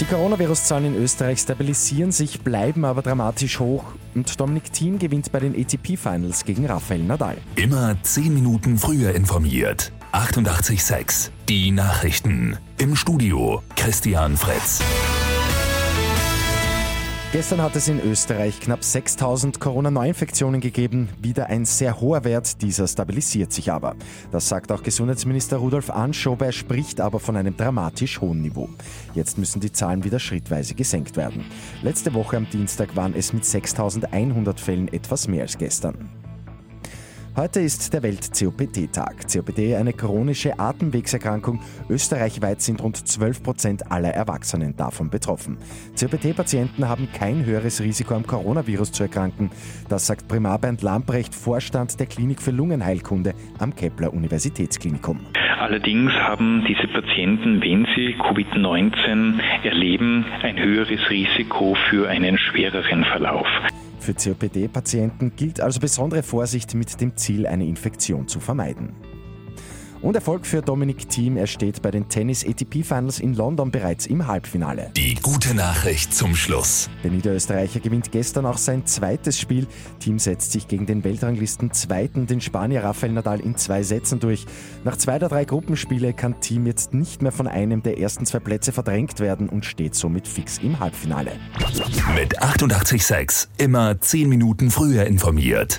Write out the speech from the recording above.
Die Coronavirus-Zahlen in Österreich stabilisieren sich, bleiben aber dramatisch hoch und Dominik Thiem gewinnt bei den ATP-Finals gegen Rafael Nadal. Immer 10 Minuten früher informiert. 88.6 Die Nachrichten. Im Studio Christian Fritz. Gestern hat es in Österreich knapp 6000 Corona-Neuinfektionen gegeben. Wieder ein sehr hoher Wert, dieser stabilisiert sich aber. Das sagt auch Gesundheitsminister Rudolf Anschober, er spricht aber von einem dramatisch hohen Niveau. Jetzt müssen die Zahlen wieder schrittweise gesenkt werden. Letzte Woche am Dienstag waren es mit 6100 Fällen etwas mehr als gestern. Heute ist der Welt-COPD-Tag. COPD, eine chronische Atemwegserkrankung. Österreichweit sind rund 12 Prozent aller Erwachsenen davon betroffen. COPD-Patienten haben kein höheres Risiko am Coronavirus zu erkranken. Das sagt Primar Bernd Lamprecht, Vorstand der Klinik für Lungenheilkunde am Kepler Universitätsklinikum. Allerdings haben diese Patienten, wenn sie Covid-19 erleben, ein höheres Risiko für einen schwereren Verlauf. Für COPD-Patienten gilt also besondere Vorsicht mit dem Ziel, eine Infektion zu vermeiden. Und Erfolg für Dominik Thiem. Er steht bei den Tennis ATP Finals in London bereits im Halbfinale. Die gute Nachricht zum Schluss. Der Niederösterreicher gewinnt gestern auch sein zweites Spiel. Team setzt sich gegen den Weltranglisten Zweiten, den Spanier Rafael Nadal, in zwei Sätzen durch. Nach zwei der drei Gruppenspiele kann Team jetzt nicht mehr von einem der ersten zwei Plätze verdrängt werden und steht somit fix im Halbfinale. Mit 886 immer 10 Minuten früher informiert.